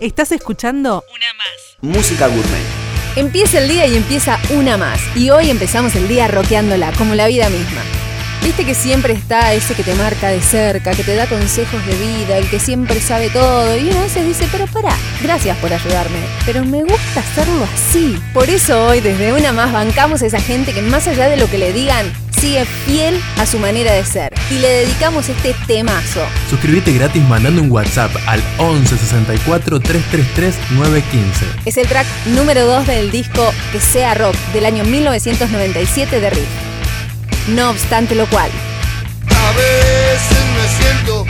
Estás escuchando Una más. Música gourmet. Empieza el día y empieza una más. Y hoy empezamos el día roqueándola, como la vida misma. Viste que siempre está ese que te marca de cerca, que te da consejos de vida, el que siempre sabe todo. Y uno a veces dice, pero pará, gracias por ayudarme. Pero me gusta hacerlo así. Por eso hoy, desde una más, bancamos a esa gente que más allá de lo que le digan, sigue fiel a su manera de ser. Y le dedicamos este temazo. Suscríbete gratis mandando un WhatsApp al 11 64 333 915. Es el track número 2 del disco Que sea rock del año 1997 de Riff. No obstante lo cual, A veces me siento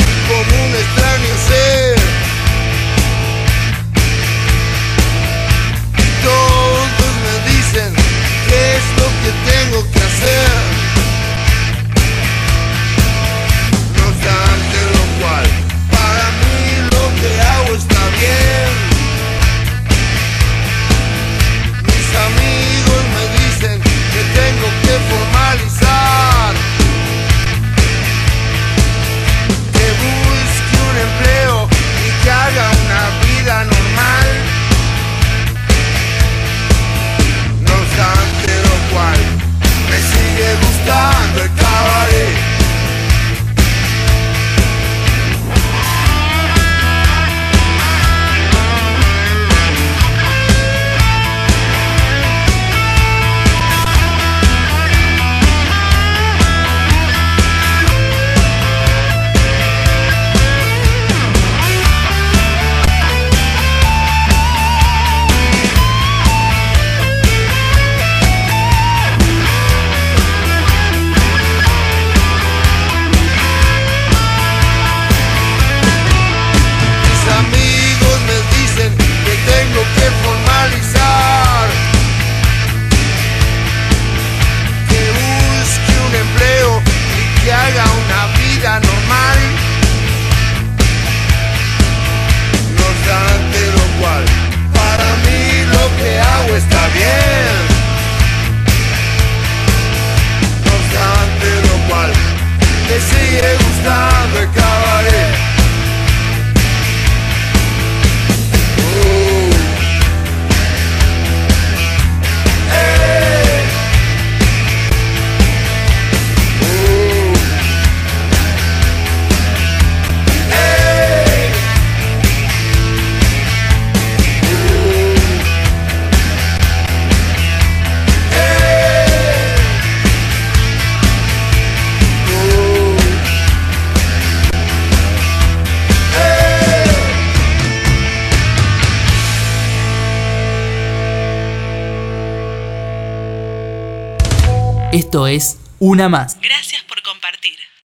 Esto es Una Más. Gracias por compartir.